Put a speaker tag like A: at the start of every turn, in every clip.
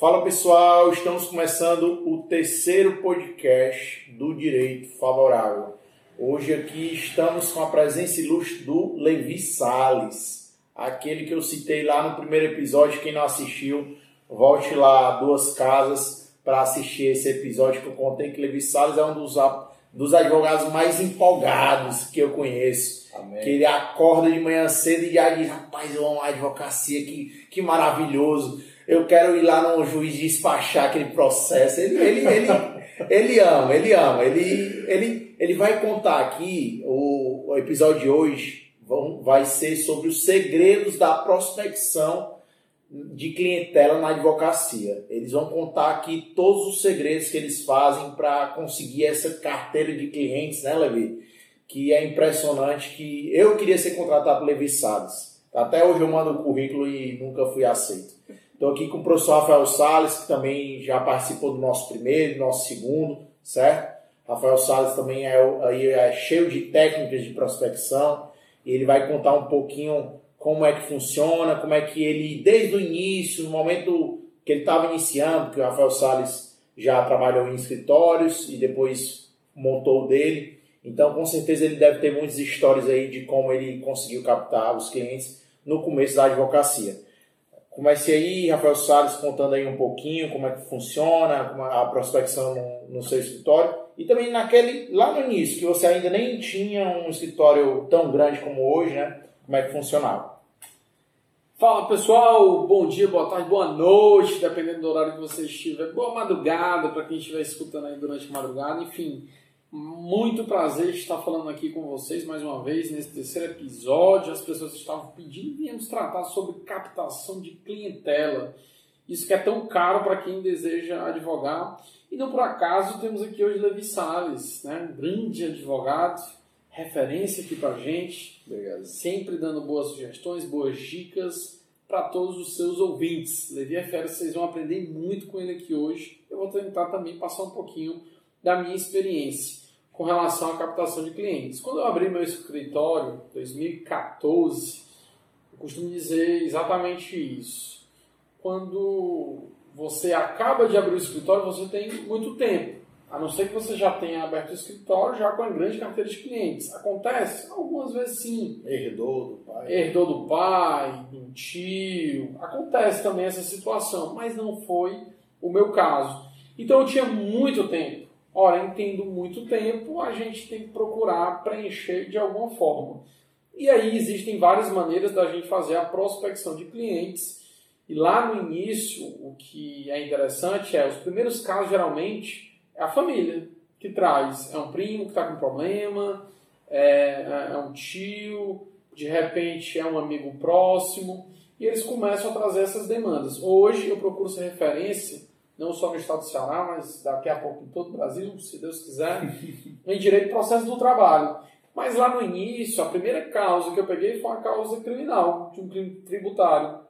A: Fala pessoal, estamos começando o terceiro podcast do Direito Favorável. Hoje aqui estamos com a presença ilustre do Levi Sales, aquele que eu citei lá no primeiro episódio. Quem não assistiu, volte lá duas casas para assistir esse episódio que eu contei que Levi Sales é um dos, dos advogados mais empolgados que eu conheço. Amém. Que ele acorda de manhã cedo e já diz, rapaz, eu amo a advocacia, que, que maravilhoso eu quero ir lá no juiz despachar aquele processo. Ele, ele, ele, ele ama, ele ama. Ele, ele, ele vai contar aqui, o, o episódio de hoje vão, vai ser sobre os segredos da prospecção de clientela na advocacia. Eles vão contar aqui todos os segredos que eles fazem para conseguir essa carteira de clientes, né, Levi? Que é impressionante que eu queria ser contratado por Levi Salles. Até hoje eu mando o currículo e nunca fui aceito. Estou aqui com o professor Rafael Sales, que também já participou do nosso primeiro, do nosso segundo, certo? Rafael Sales também é, aí é cheio de técnicas de prospecção. E ele vai contar um pouquinho como é que funciona, como é que ele, desde o início, no momento que ele estava iniciando, porque o Rafael Sales já trabalhou em escritórios e depois montou o dele. Então, com certeza, ele deve ter muitas histórias aí de como ele conseguiu captar os clientes no começo da advocacia. Comece aí, Rafael Salles, contando aí um pouquinho como é que funciona a prospecção no, no, seu escritório. E também naquele, lá no início, que você ainda nem tinha um escritório tão grande como hoje, né? Como é que funcionava?
B: Fala pessoal, bom dia, boa tarde, boa noite, dependendo do horário que você estiver. Boa madrugada para quem estiver escutando aí durante a madrugada. Enfim, muito prazer estar falando aqui com vocês mais uma vez nesse terceiro episódio. As pessoas estavam pedindo e viemos tratar sobre captação de clientela. Isso que é tão caro para quem deseja advogar. E não por acaso temos aqui hoje Levi Salles, né? um grande advogado, referência aqui para gente. Obrigado. Sempre dando boas sugestões, boas dicas para todos os seus ouvintes. Levi é fera, vocês vão aprender muito com ele aqui hoje. Eu vou tentar também passar um pouquinho da minha experiência com relação à captação de clientes. Quando eu abri meu escritório, em 2014, eu costumo dizer exatamente isso. Quando você acaba de abrir o escritório, você tem muito tempo. A não ser que você já tenha aberto o escritório já com a grande carteira de clientes. Acontece? Algumas vezes sim.
A: Herdou do pai.
B: Herdou do pai, do tio. Acontece também essa situação, mas não foi o meu caso. Então eu tinha muito tempo. Ora, em tendo muito tempo, a gente tem que procurar preencher de alguma forma. E aí existem várias maneiras da gente fazer a prospecção de clientes. E lá no início, o que é interessante é, os primeiros casos geralmente é a família que traz. É um primo que está com problema, é, é um tio, de repente é um amigo próximo, e eles começam a trazer essas demandas. Hoje eu procuro ser referência não só no estado do Ceará, mas daqui a pouco em todo o Brasil, se Deus quiser, em direito de processo do trabalho. Mas lá no início, a primeira causa que eu peguei foi uma causa criminal, de um crime tributário.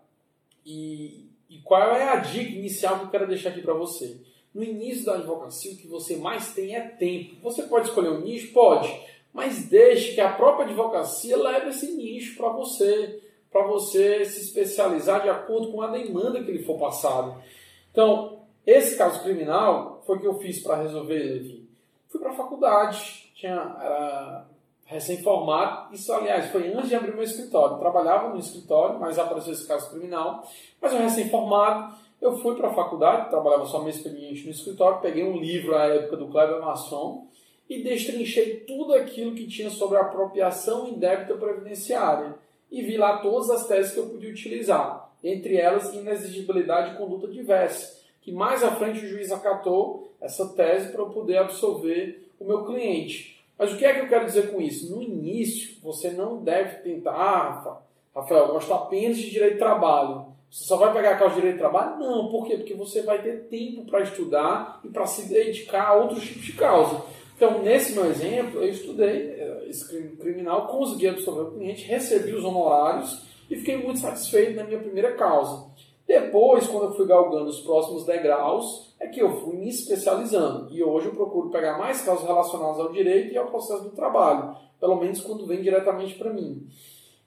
B: E, e qual é a dica inicial que eu quero deixar aqui para você? No início da advocacia, o que você mais tem é tempo. Você pode escolher um nicho? Pode. Mas deixe que a própria advocacia leve esse nicho para você, para você se especializar de acordo com a demanda que lhe for passado. Então, esse caso criminal foi que eu fiz para resolver, Levi. Fui para a faculdade, tinha, era recém-formado. Isso, aliás, foi antes de abrir meu escritório. Trabalhava no escritório, mas apareceu esse caso criminal. Mas eu recém-formado, eu fui para a faculdade, trabalhava só meu expediente no escritório, peguei um livro à época do Kleber Masson e destrinchei tudo aquilo que tinha sobre apropriação indébita previdenciária. E vi lá todas as teses que eu podia utilizar, entre elas inexigibilidade de conduta diversa que mais à frente o juiz acatou essa tese para eu poder absorver o meu cliente. Mas o que é que eu quero dizer com isso? No início, você não deve tentar, ah, Rafael, eu gosto apenas de direito de trabalho. Você só vai pegar a causa de direito de trabalho? Não, por quê? Porque você vai ter tempo para estudar e para se dedicar a outros tipos de causa. Então, nesse meu exemplo, eu estudei eh, esse crime criminal, consegui absorver o cliente, recebi os honorários e fiquei muito satisfeito na minha primeira causa. Depois, quando eu fui galgando os próximos degraus, é que eu fui me especializando. E hoje eu procuro pegar mais casos relacionados ao direito e ao processo do trabalho, pelo menos quando vem diretamente para mim.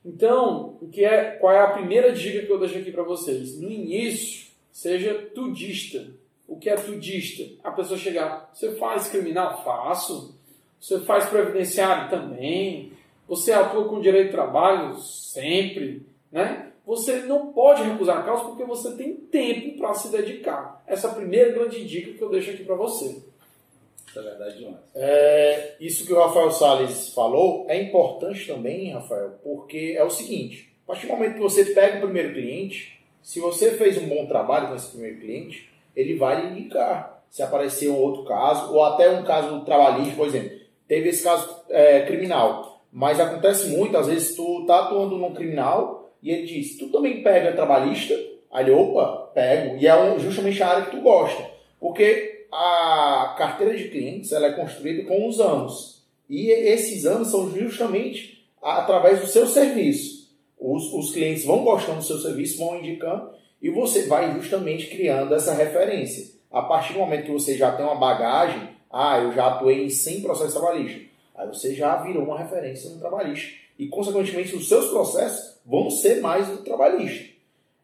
B: Então, o que é, qual é a primeira dica que eu deixo aqui para vocês? No início, seja tudista. O que é tudista? A pessoa chegar, você faz criminal? Faço. Você faz previdenciário? Também. Você atua com direito de trabalho? Sempre. Né? Você não pode recusar a causa porque você tem tempo para se dedicar. Essa é a primeira grande dica que eu deixo aqui para você.
C: Isso é verdade demais.
A: É, isso que o Rafael Salles falou é importante também, Rafael, porque é o seguinte: a partir do momento que você pega o primeiro cliente, se você fez um bom trabalho com esse primeiro cliente, ele vai lhe indicar. Se aparecer um outro caso, ou até um caso trabalhista, por exemplo, teve esse caso é, criminal, mas acontece muito, às vezes tu tá atuando num criminal e ele diz, tu também pega trabalhista? Aí ele, opa, pego. E é justamente a área que tu gosta. Porque a carteira de clientes ela é construída com os anos. E esses anos são justamente através do seu serviço os, os clientes vão gostando do seu serviço, vão indicando e você vai justamente criando essa referência. A partir do momento que você já tem uma bagagem, ah, eu já atuei em 100 processos trabalhistas, aí você já virou uma referência no trabalhista. E, consequentemente, os seus processos vão ser mais do trabalhista.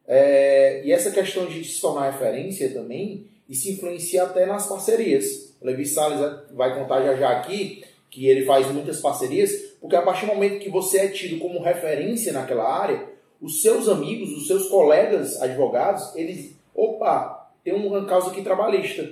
A: É, e essa questão de se tornar referência também, isso influencia até nas parcerias. O Levi Salles vai contar já já aqui que ele faz muitas parcerias, porque a partir do momento que você é tido como referência naquela área, os seus amigos, os seus colegas advogados, eles, opa, tem uma causa aqui trabalhista.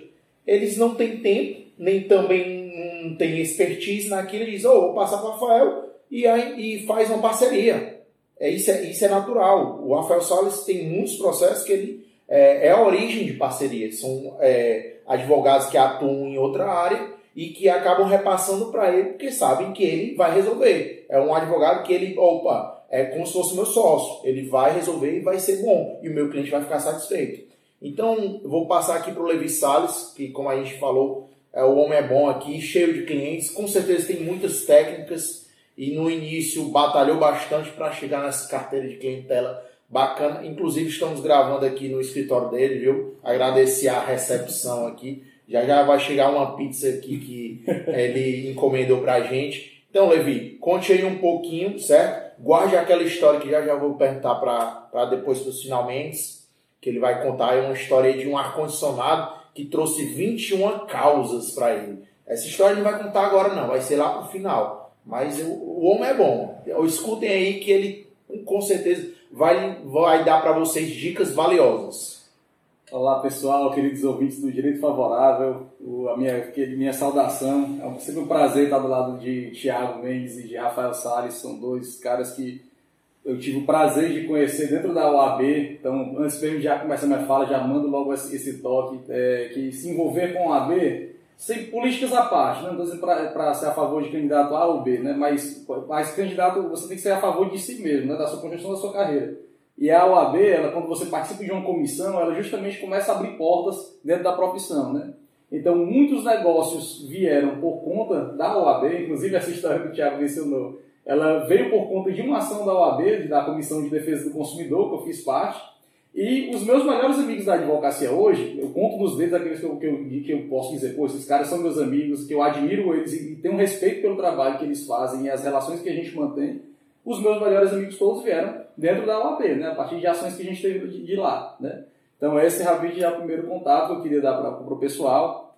A: Eles não têm tempo, nem também não têm expertise naquilo, e dizem, oh, vou passar para o Rafael e, aí, e faz uma parceria. É, isso, é, isso é natural. O Rafael Salles tem muitos processos que ele é, é a origem de parcerias. São é, advogados que atuam em outra área e que acabam repassando para ele porque sabem que ele vai resolver. É um advogado que ele, opa, é como se fosse meu sócio, ele vai resolver e vai ser bom e o meu cliente vai ficar satisfeito. Então, vou passar aqui para o Levi Salles, que como a gente falou, é, o homem é bom aqui, cheio de clientes, com certeza tem muitas técnicas e no início batalhou bastante para chegar nessa carteira de clientela bacana. Inclusive, estamos gravando aqui no escritório dele, viu? Agradecer a recepção aqui. Já já vai chegar uma pizza aqui que ele encomendou pra gente. Então, Levi, conte aí um pouquinho, certo? Guarde aquela história que já já vou perguntar para depois dos finalmente, que ele vai contar aí uma história de um ar-condicionado que trouxe 21 causas para ele. Essa história ele não vai contar agora não, vai ser lá pro final. Mas o, o homem é bom. Escutem aí que ele com certeza vai, vai dar para vocês dicas valiosas.
C: Olá pessoal, queridos ouvintes do Direito Favorável, o, a minha, minha saudação. É sempre um prazer estar do lado de Tiago Mendes e de Rafael Salles, são dois caras que eu tive o prazer de conhecer dentro da OAB. Então, antes mesmo de já começar minha fala, já mando logo esse, esse toque, é, que se envolver com a OAB, sem políticas à parte, não estou para ser a favor de candidato A ou B, né? mas, mas candidato você tem que ser a favor de si mesmo, né? da sua construção da sua carreira. E a OAB, ela, quando você participa de uma comissão, ela justamente começa a abrir portas dentro da profissão, né? Então, muitos negócios vieram por conta da OAB, inclusive essa história que o Thiago mencionou, ela veio por conta de uma ação da OAB, da Comissão de Defesa do Consumidor, que eu fiz parte, e os meus melhores amigos da advocacia hoje, eu conto nos dedos aqueles que eu, que eu, que eu posso dizer, pô, esses caras são meus amigos, que eu admiro eles e tenho respeito pelo trabalho que eles fazem e as relações que a gente mantém, os meus melhores amigos todos vieram dentro da OAB, né? a partir de ações que a gente teve de, de lá. Né? Então, esse realmente é o primeiro contato que eu queria dar para o pessoal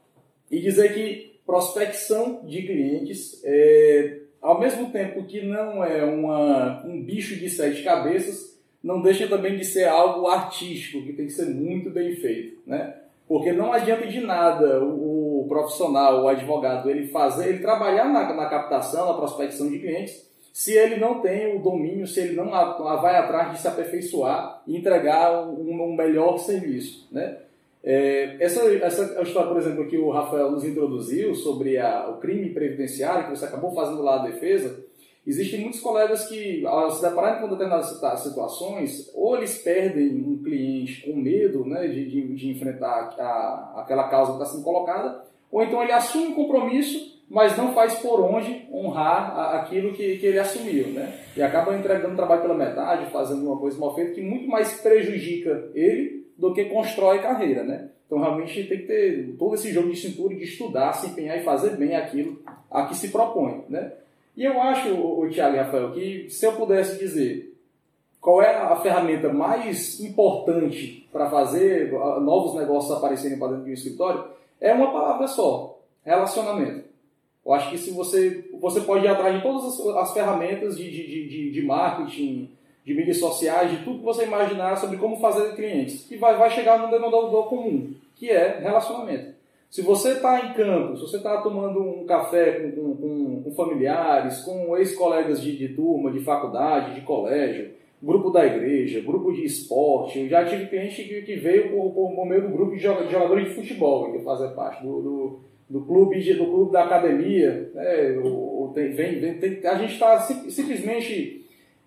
C: e dizer que prospecção de clientes, é, ao mesmo tempo que não é uma, um bicho de sete cabeças, não deixa também de ser algo artístico, que tem que ser muito bem feito. Né? Porque não adianta de nada o, o profissional, o advogado, ele fazer, ele trabalhar na, na captação, na prospecção de clientes, se ele não tem o domínio, se ele não vai atrás de se aperfeiçoar e entregar um, um melhor serviço. Né? É, essa, essa história, por exemplo, que o Rafael nos introduziu sobre a, o crime previdenciário, que você acabou fazendo lá a defesa, existem muitos colegas que, ao se depararem com determinadas situações, ou eles perdem um cliente com medo né, de, de, de enfrentar a, aquela causa que está sendo colocada, ou então ele assume um compromisso mas não faz por onde honrar aquilo que, que ele assumiu, né? E acaba entregando trabalho pela metade, fazendo uma coisa mal feita que muito mais prejudica ele do que constrói carreira, né? Então realmente tem que ter todo esse jogo de cintura de estudar, se empenhar e fazer bem aquilo a que se propõe, né? E eu acho, o e Rafael, que se eu pudesse dizer qual é a ferramenta mais importante para fazer novos negócios aparecerem para dentro de um escritório, é uma palavra só: relacionamento. Eu acho que se você, você pode ir atrás de todas as, as ferramentas de, de, de, de, marketing, de mídias sociais, de tudo que você imaginar sobre como fazer clientes, que vai, vai chegar no denominador comum, que é relacionamento. Se você está em campo, se você está tomando um café com, com, com familiares, com ex-colegas de, de turma, de faculdade, de colégio, grupo da igreja, grupo de esporte. Eu já tive cliente que, que veio por, por, por meio do grupo de jogadores de futebol, que fazia parte, do, do, do, clube, de, do clube da academia. Né? Tem, vem, vem, tem, a gente está simplesmente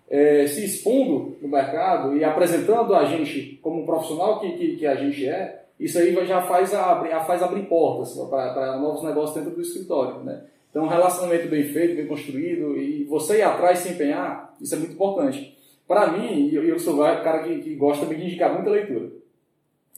C: é, se expondo no mercado e apresentando a gente como um profissional que, que, que a gente é. Isso aí já faz, a, faz abrir portas para novos negócios dentro do escritório. Né? Então, um relacionamento bem feito, bem construído, e você ir atrás se empenhar, isso é muito importante. Para mim, e eu sou um cara que, que gosta de indicar muita leitura.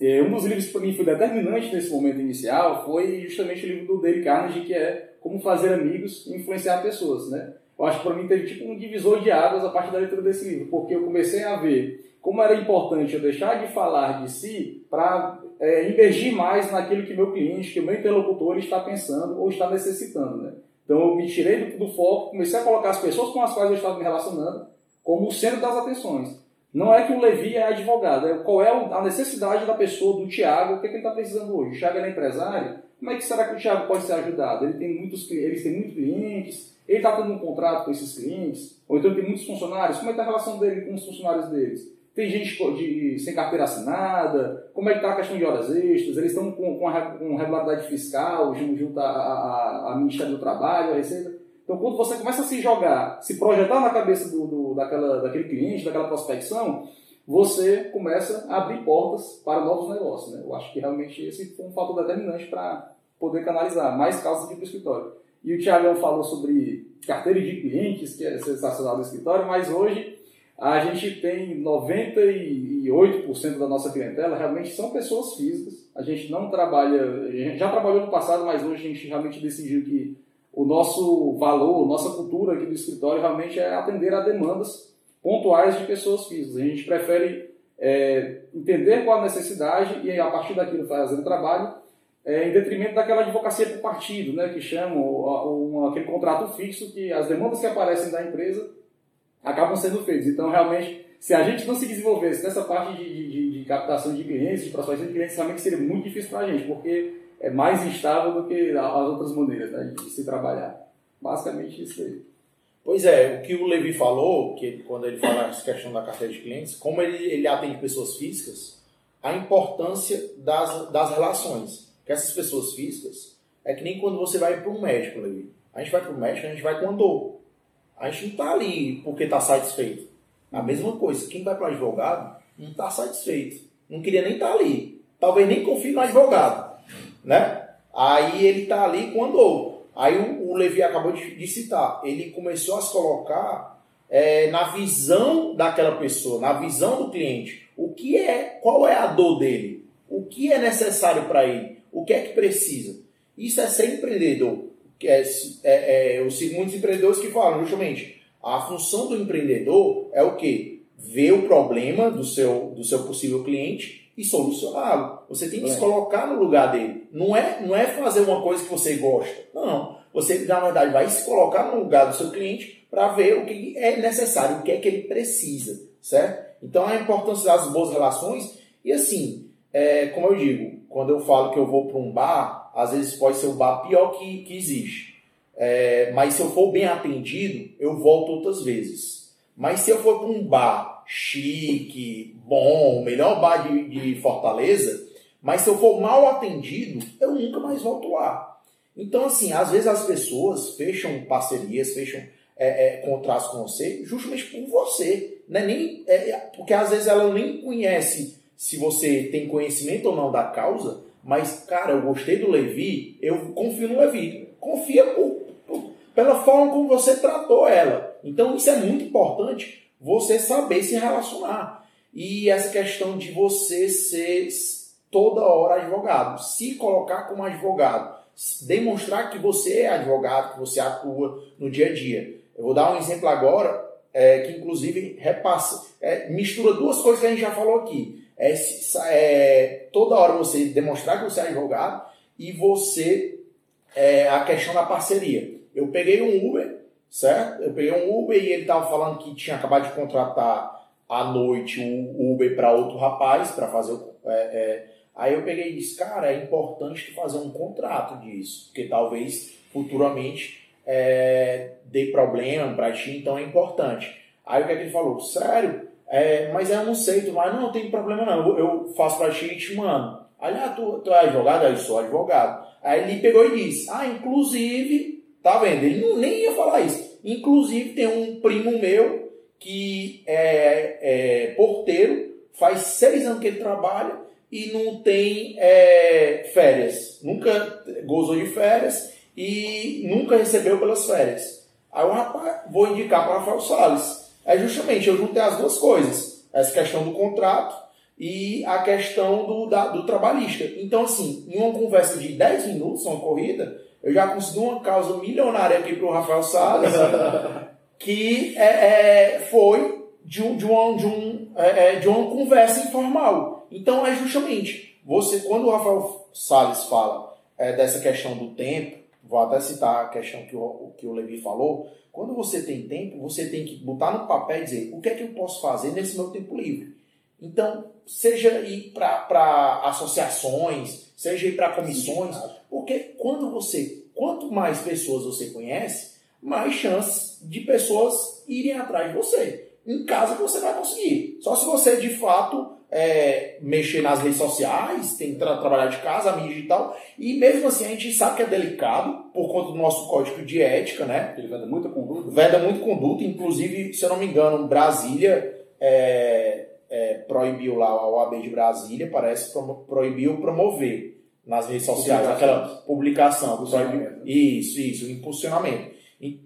C: É, um dos livros que para mim foi determinante nesse momento inicial foi justamente o livro do Dale Carnegie, que é Como Fazer Amigos e Influenciar Pessoas. Né? Eu acho que para mim teve tipo um divisor de águas a partir da leitura desse livro, porque eu comecei a ver como era importante eu deixar de falar de si para é, emergir mais naquilo que meu cliente, que o meu interlocutor está pensando ou está necessitando. Né? Então eu me tirei do, do foco, comecei a colocar as pessoas com as quais eu estava me relacionando como o centro das atenções. Não é que o Levi é advogado, é qual é a necessidade da pessoa, do Tiago, o que, é que ele está precisando hoje. O Tiago é empresário, como é que será que o Tiago pode ser ajudado? Ele tem muitos, eles têm muitos clientes, ele está tendo um contrato com esses clientes, ou então tem muitos funcionários, como é que está a relação dele com os funcionários deles? Tem gente de, sem carteira assinada, como é que está a questão de horas extras, eles estão com, com, a, com regularidade fiscal junto, ao Ministério do Trabalho, a Receita. Então, quando você começa a se jogar, se projetar na cabeça do, do, daquela, daquele cliente, daquela prospecção, você começa a abrir portas para novos negócios. Né? Eu acho que realmente esse foi um fator determinante para poder canalizar mais causas o escritório. E o Tiagão falou sobre carteira de clientes, que é sensacional do escritório, mas hoje a gente tem 98% da nossa clientela realmente são pessoas físicas. A gente não trabalha, a gente já trabalhou no passado, mas hoje a gente realmente decidiu que o nosso valor, nossa cultura aqui do escritório realmente é atender a demandas pontuais de pessoas físicas. A gente prefere é, entender qual a necessidade e a partir daquilo fazer o trabalho, é, em detrimento daquela advocacia por partido, né, que chamam aquele contrato fixo que as demandas que aparecem da empresa acabam sendo feitas. Então, realmente, se a gente não se desenvolvesse nessa parte de, de, de captação de clientes, de prospecção de clientes, realmente seria muito difícil para a gente, porque é mais instável do que as outras maneiras né, de se trabalhar. Basicamente isso aí.
A: Pois é, o que o Levi falou, que quando ele fala essa questão da carteira de clientes, como ele, ele atende pessoas físicas, a importância das, das relações. Que essas pessoas físicas é que nem quando você vai para um médico, Levi. A gente vai para o médico, a gente vai com a dor. A gente não está ali porque está satisfeito. A mesma coisa, quem vai para advogado não está satisfeito. Não queria nem estar tá ali. Talvez nem confie no advogado né? Aí ele está ali com andou. Aí o, o Levi acabou de, de, citar, ele começou a se colocar é, na visão daquela pessoa, na visão do cliente. O que é, qual é a dor dele? O que é necessário para ele? O que é que precisa? Isso é ser empreendedor. É, é, é, os muitos empreendedores que falam justamente a função do empreendedor é o que? Ver o problema do seu, do seu possível cliente e solucioná-lo. Você tem que é. se colocar no lugar dele. Não é, não é fazer uma coisa que você gosta. Não. Você, na verdade, vai se colocar no lugar do seu cliente para ver o que é necessário, o que é que ele precisa, certo? Então, a importância das boas relações. E assim, é, como eu digo, quando eu falo que eu vou para um bar, às vezes pode ser o bar pior que, que existe. É, mas se eu for bem atendido, eu volto outras vezes. Mas se eu for para um bar chique, bom, melhor bar de, de Fortaleza, mas se eu for mal atendido, eu nunca mais volto lá. Então, assim, às vezes as pessoas fecham parcerias, fecham é, é, contratos com você justamente por você. Né? Nem, é, porque às vezes ela nem conhece se você tem conhecimento ou não da causa, mas, cara, eu gostei do Levi, eu confio no Levi. Confia por, por, pela forma como você tratou ela. Então, isso é muito importante você saber se relacionar. E essa questão de você ser toda hora advogado, se colocar como advogado, demonstrar que você é advogado, que você atua no dia a dia. Eu vou dar um exemplo agora. é, que inclusive repassa, é, mistura duas coisas que a gente já falou aqui. É, é, toda hora você demonstrar que você é advogado e você é, a questão da parceria. Eu peguei um Uber, certo? Eu peguei um Uber e ele estava falando que tinha acabado de contratar à noite o Uber para outro rapaz para fazer o. É, é, aí eu peguei e disse, cara, é importante fazer um contrato disso, porque talvez futuramente é, dê problema para ti, então é importante. Aí o que, é que ele falou? Sério? É, mas eu não sei, tu vai, não, tem problema não, eu faço para ti e te mando. Aí, ah, tu, tu é advogado? Aí sou advogado. Aí ele pegou e disse, ah, inclusive, tá vendo? Ele não, nem ia falar isso. Inclusive tem um primo meu que é, é porteiro, faz seis anos que ele trabalha e não tem é, férias. Nunca gozou de férias e nunca recebeu pelas férias. Aí o rapaz, vou indicar para Rafael Salles. É justamente, eu juntei as duas coisas. Essa questão do contrato e a questão do, da, do trabalhista. Então, assim, em uma conversa de 10 minutos, uma corrida, eu já consegui uma causa milionária aqui para o Rafael Salles, que é, é, foi de, um, de, uma, de, um, é, é, de uma conversa informal. Então, é justamente, você, quando o Rafael Salles fala é, dessa questão do tempo, vou até citar a questão que o, que o Levi falou, quando você tem tempo, você tem que botar no papel e dizer o que é que eu posso fazer nesse meu tempo livre. Então, seja ir para associações, seja ir para comissões, porque quando você, quanto mais pessoas você conhece, mais chances de pessoas irem atrás de você. Em casa você vai conseguir. Só se você de fato é, mexer nas redes sociais, tentar trabalhar de casa, a mídia digital. E mesmo assim a gente sabe que é delicado por conta do nosso código de ética, né?
C: Ele veda muita conduta.
A: Veda muito conduta, inclusive, se eu não me engano, Brasília é, é, proibiu lá a OAB de Brasília, parece proibiu promover nas redes sociais aquela publicação. Proibiu, isso, isso, impulsionamento.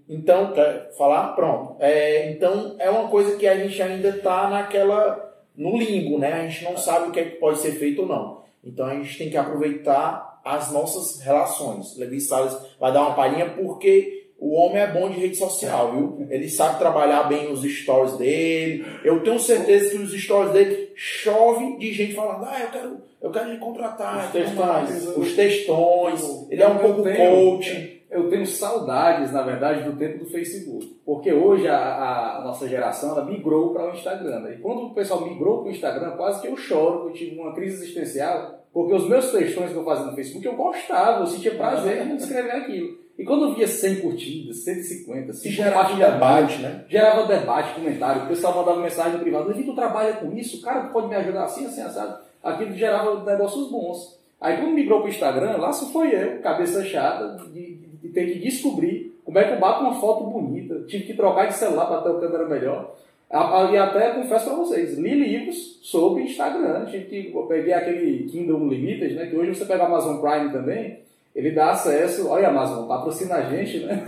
A: Então, quer falar? Pronto. É, então, é uma coisa que a gente ainda está naquela no limbo, né? A gente não sabe o que, é que pode ser feito ou não. Então a gente tem que aproveitar as nossas relações. Levi Salles vai dar uma palhinha porque o homem é bom de rede social, viu? Ele sabe trabalhar bem os stories dele. Eu tenho certeza que os stories dele chove de gente falando: ah, eu quero, eu quero lhe contratar. Os textões. Os textões. Ele é um pouco coach
C: eu tenho saudades, na verdade, do tempo do Facebook. Porque hoje a, a nossa geração ela migrou para o Instagram. Né? E quando o pessoal migrou para o Instagram, quase que eu choro, eu tive uma crise existencial, porque os meus textões que eu fazia no Facebook eu gostava, eu sentia prazer em escrever aquilo. E quando eu via 100 curtidas, 150, 100
A: gerava debate, né?
C: Gerava debate, comentário, o pessoal mandava mensagem no privado, Levi, tu trabalha com isso? Cara, tu pode me ajudar assim, assim, assado? Aquilo gerava negócios bons. Aí quando migrou para o Instagram, lá só foi eu, cabeça chata, de e ter que descobrir como é que eu bato uma foto bonita. Tive que trocar de celular para ter o câmera melhor. E até confesso para vocês, li livros sobre Instagram. Tive que eu peguei aquele Kindle Unlimited, né? Que hoje você pega a Amazon Prime também. Ele dá acesso, olha Amazon, patrocina a gente, né?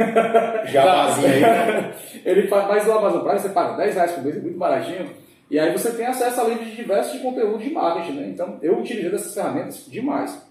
A: Já fazia aí. Né?
C: Ele faz, mas o Amazon Prime você paga 10 reais por mês, é muito baratinho. E aí você tem acesso a livros de diversos de conteúdo de marketing, né? Então eu utilizei dessas ferramentas demais.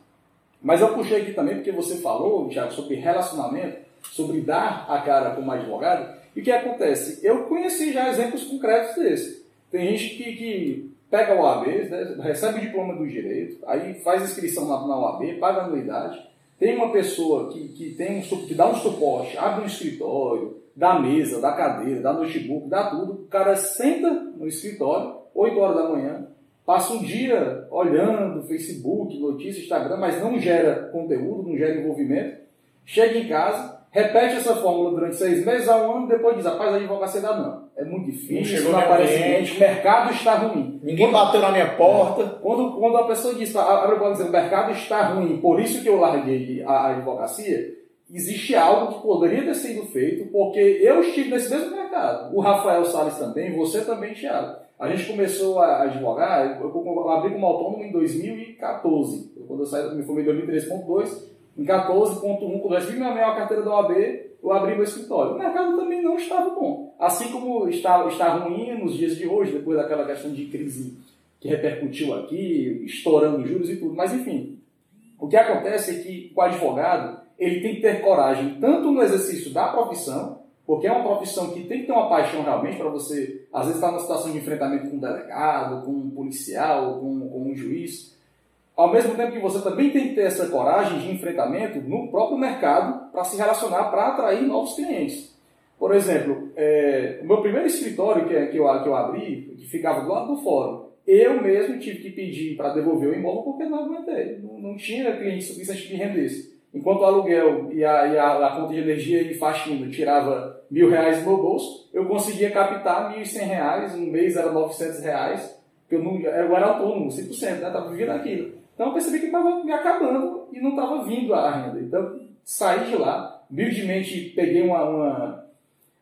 C: Mas eu puxei aqui também porque você falou, Thiago, sobre relacionamento, sobre dar a cara como advogado. E o que acontece? Eu conheci já exemplos concretos desse. Tem gente que, que pega o OAB, né, recebe o diploma do direito, aí faz inscrição na, na OAB, paga anuidade. Tem uma pessoa que, que, tem um, que dá um suporte, abre um escritório, dá mesa, dá cadeira, dá notebook, dá tudo. O cara senta no escritório, 8 horas da manhã, passa um dia olhando Facebook, notícias, Instagram, mas não gera conteúdo, não gera envolvimento. Chega em casa, repete essa fórmula durante seis meses a um ano, depois diz, rapaz, a advocacia dá não. É muito difícil, não, não aparece ninguém, o mercado está ruim.
A: Ninguém bateu na minha porta.
C: Quando, quando a pessoa diz, abre o dizer, o mercado está ruim, por isso que eu larguei a, a advocacia, existe algo que poderia ter sido feito, porque eu estive nesse mesmo mercado. O Rafael Salles também, você também, Thiago. A gente começou a advogar, eu, abri como autônomo em 2014. quando eu saí, me formei em 2013.2, em 14.1, quando eu recebi minha maior carteira da OAB, eu abri meu escritório. O mercado também não estava bom. Assim como está, está ruim nos dias de hoje, depois daquela questão de crise que repercutiu aqui, estourando juros e tudo. Mas enfim, o que acontece é que o advogado ele tem que ter coragem tanto no exercício da profissão porque é uma profissão que tem que ter uma paixão realmente para você, às vezes, estar tá numa situação de enfrentamento com um delegado, com um policial, com, com um juiz. Ao mesmo tempo que você também tem que ter essa coragem de enfrentamento no próprio mercado para se relacionar, para atrair novos clientes. Por exemplo, é, o meu primeiro escritório que, que, eu, que eu abri, que ficava do lado do fórum, eu mesmo tive que pedir para devolver o imóvel porque não aguentei. Não, não tinha cliente suficiente que rendesse. Enquanto o aluguel e a, e a, a conta de energia e faxina tirava mil reais do meu bolso, eu conseguia captar mil e cem reais, um mês era novecentos reais, que eu, não, eu era autônomo, 100%, né? Estava vivendo aquilo. Então eu percebi que estava me acabando e não estava vindo a renda. Então saí de lá, humildemente peguei uma, uma,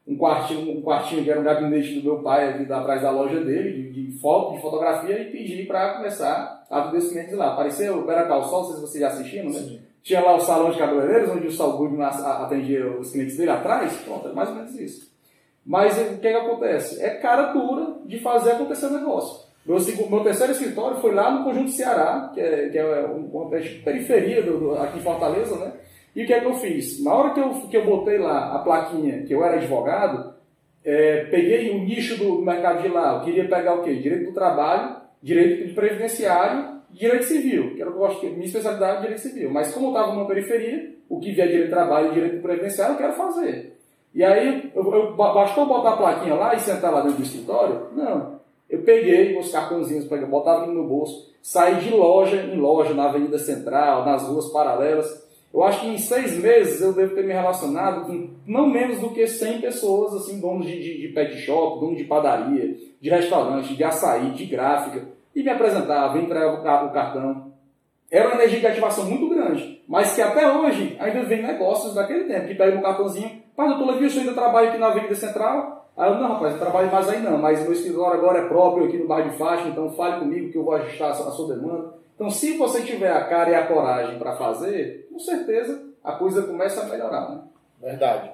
C: um, quartinho, um quartinho que era um gabinete do meu pai ali atrás da loja dele, de, de foto, de fotografia, e pedi para começar a atender clientes lá. Apareceu o Beracal Sol, não sei se vocês já assistiram, né? Sim. Tinha lá o salão de cabeleireiros, onde o Saul Goodman atendia os clientes dele atrás. Pronto, é mais ou menos isso. Mas o que, que acontece? É cara dura de fazer acontecer o negócio. Meu, meu terceiro escritório foi lá no Conjunto Ceará, que é, que é uma periferia do, do, aqui em Fortaleza, né? E o que é que eu fiz? Na hora que eu, que eu botei lá a plaquinha que eu era advogado, é, peguei o nicho do mercado de lá. Eu queria pegar o quê? Direito do trabalho, direito previdenciário direito civil, que era o que eu gosto, minha especialidade é direito civil. Mas como eu estava numa periferia, o que vier direito de trabalho e direito previdenciário, eu quero fazer. E aí, eu, eu, bastou botar a plaquinha lá e sentar lá dentro do escritório? Não. Eu peguei os cartãozinhos, botava no meu bolso, saí de loja em loja, na Avenida Central, nas ruas paralelas. Eu acho que em seis meses eu devo ter me relacionado com não menos do que 100 pessoas, assim, donos de, de, de pet shop, donos de padaria, de restaurante, de açaí, de gráfica e me apresentava, entregar o cartão. Era uma energia de ativação muito grande, mas que até hoje ainda vem negócios daquele tempo, que pega o cartãozinho, pai, doutor Levi, eu ainda trabalho aqui na Avenida Central. Aí eu, não, rapaz, eu trabalho mais aí não, mas meu escritório agora é próprio aqui no bairro de faixa, então fale comigo que eu vou ajustar a sua demanda. Então, se você tiver a cara e a coragem para fazer, com certeza a coisa começa a melhorar. Né?
A: Verdade.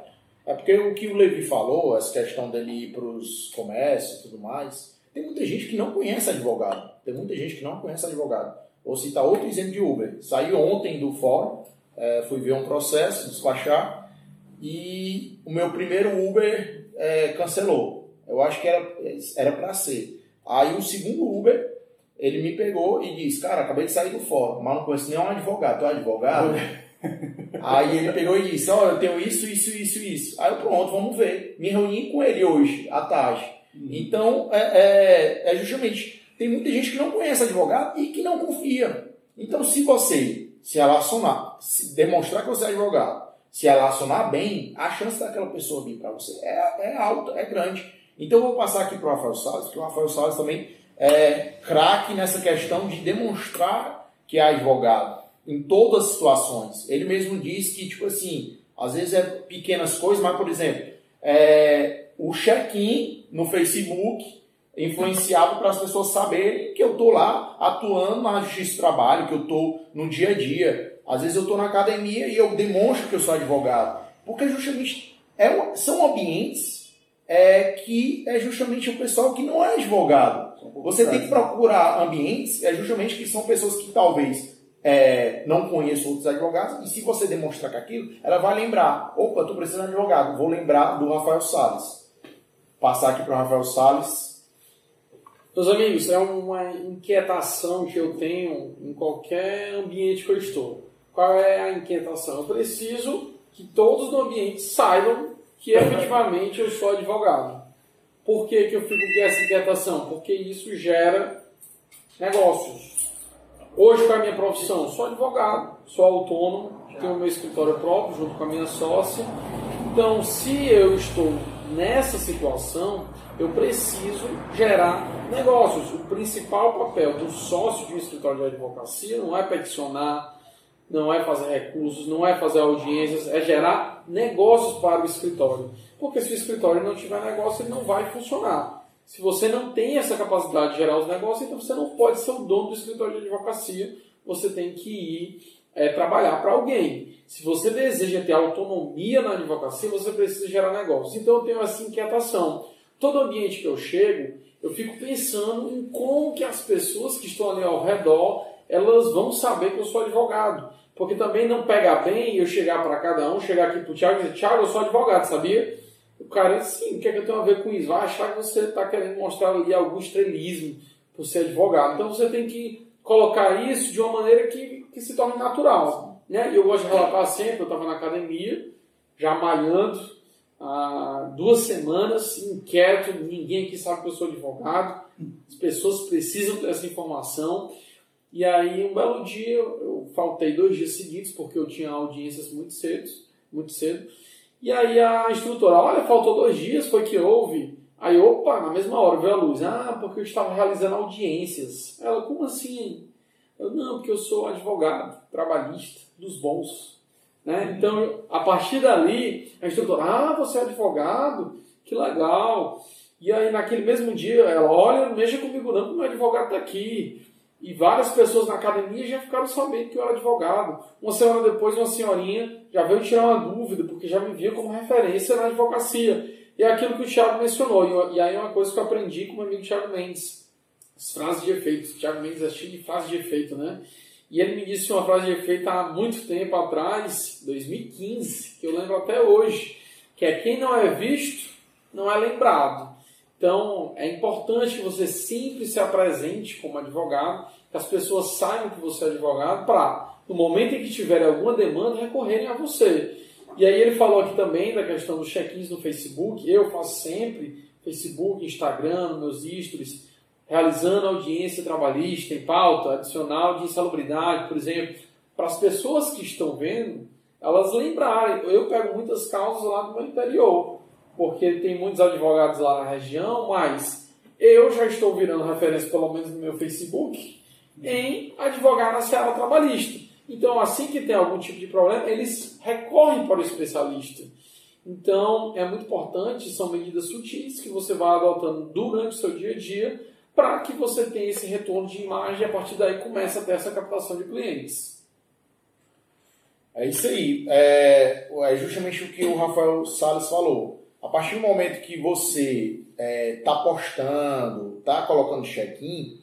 A: É porque o que o Levi falou, essa questão dele ir para os comércios e tudo mais, tem muita gente que não conhece advogado. Tem muita gente que não conhece advogado. Vou citar outro exemplo de Uber. Saí ontem do fórum, é, fui ver um processo, despachar, e o meu primeiro Uber é, cancelou. Eu acho que era para ser. Aí o segundo Uber, ele me pegou e disse, cara, acabei de sair do fórum, mas não conheço nenhum advogado. Tu é advogado? Aí ele pegou e disse, ó, oh, eu tenho isso, isso, isso, isso. Aí eu, pronto, vamos ver. Me reuni com ele hoje, à tarde. Uhum. Então, é, é, é, justamente, tem muita gente que não conhece advogado e que não confia. Então, se você se relacionar, se demonstrar que você é advogado, se relacionar bem, a chance daquela pessoa vir para você é, é alta, é grande. Então, eu vou passar aqui para o Rafael Salles, porque o Rafael Salles também é craque nessa questão de demonstrar que é advogado em todas as situações. Ele mesmo diz que, tipo assim, às vezes é pequenas coisas, mas, por exemplo, é, o check-in no Facebook influenciado para as pessoas saberem que eu estou lá atuando na justiça do trabalho, que eu estou no dia a dia. Às vezes eu estou na academia e eu demonstro que eu sou advogado. Porque justamente é, são ambientes é, que é justamente o pessoal que não é advogado. Você tem que procurar ambientes é justamente que são pessoas que talvez é, não conheçam outros advogados, e se você demonstrar que aquilo, ela vai lembrar, opa, estou precisando de advogado, vou lembrar do Rafael Salles. Passar aqui para o Rafael Salles.
B: Meus amigos, é uma inquietação que eu tenho em qualquer ambiente que eu estou. Qual é a inquietação? Eu preciso que todos no ambiente saibam que efetivamente eu sou advogado. Por que, que eu fico com essa inquietação? Porque isso gera negócios. Hoje, com a minha profissão, sou advogado, sou autônomo, tenho meu escritório próprio junto com a minha sócia. Então, se eu estou nessa situação, eu preciso gerar negócios. O principal papel do sócio de um escritório de advocacia não é peticionar, não é fazer recursos, não é fazer audiências, é gerar negócios para o escritório. Porque se o escritório não tiver negócio, ele não vai funcionar. Se você não tem essa capacidade de gerar os negócios, então você não pode ser o dono do escritório de advocacia. Você tem que ir é, trabalhar para alguém. Se você deseja ter autonomia na advocacia, você precisa gerar negócios. Então eu tenho essa inquietação. Todo ambiente que eu chego, eu fico pensando em como que as pessoas que estão ali ao redor, elas vão saber que eu sou advogado. Porque também não pega bem eu chegar para cada um, chegar aqui para o Thiago e dizer, Thiago, eu sou advogado, sabia? O cara, sim, o que é que eu tenho a ver com isso? Vai achar que você está querendo mostrar ali algum estrelismo por ser advogado. Então você tem que colocar isso de uma maneira que, que se torne natural. Né? E eu gosto de relatar sempre, eu estava na academia, já malhando, há duas semanas, inquieto, ninguém aqui sabe que eu sou advogado, as pessoas precisam dessa informação. E aí, um belo dia, eu faltei dois dias seguidos, porque eu tinha audiências muito cedo, muito cedo. E aí a instrutora, olha, faltou dois dias, foi que houve. Aí, opa, na mesma hora veio a luz. Ah, porque eu estava realizando audiências. Ela, como assim? Eu, não, porque eu sou advogado, trabalhista, dos bons. Né? Então, a partir dali, a instrutora, ah, você é advogado? Que legal. E aí, naquele mesmo dia, ela, olha, não mexa comigo não, porque meu advogado está aqui. E várias pessoas na academia já ficaram sabendo que eu era advogado. Uma semana depois, uma senhorinha já veio tirar uma dúvida, porque já me via como referência na advocacia. E é aquilo que o Thiago mencionou. E aí, uma coisa que eu aprendi com o meu amigo Thiago Mendes. As frases de efeito. Thiago Mendes é cheio de frases de efeito, né? E ele me disse uma frase de efeito há muito tempo atrás, 2015, que eu lembro até hoje, que é quem não é visto, não é lembrado. Então, é importante que você sempre se apresente como advogado, que as pessoas saibam que você é advogado, para, no momento em que tiverem alguma demanda, recorrerem a você. E aí ele falou aqui também da questão dos check-ins no Facebook. Eu faço sempre Facebook, Instagram, meus stories, realizando audiência trabalhista em pauta, adicional de insalubridade, por exemplo, para as pessoas que estão vendo, elas lembrarem. Eu pego muitas causas lá do meu interior porque tem muitos advogados lá na região, mas eu já estou virando referência, pelo menos no meu Facebook, em advogar na seara trabalhista. Então, assim que tem algum tipo de problema, eles recorrem para o especialista. Então, é muito importante, são medidas sutis que você vai adotando durante o seu dia a dia para que você tenha esse retorno de imagem e a partir daí começa a ter essa captação de clientes.
A: É isso aí. É, é justamente o que o Rafael Salles falou. A partir do momento que você está é, tá postando, está colocando check-in,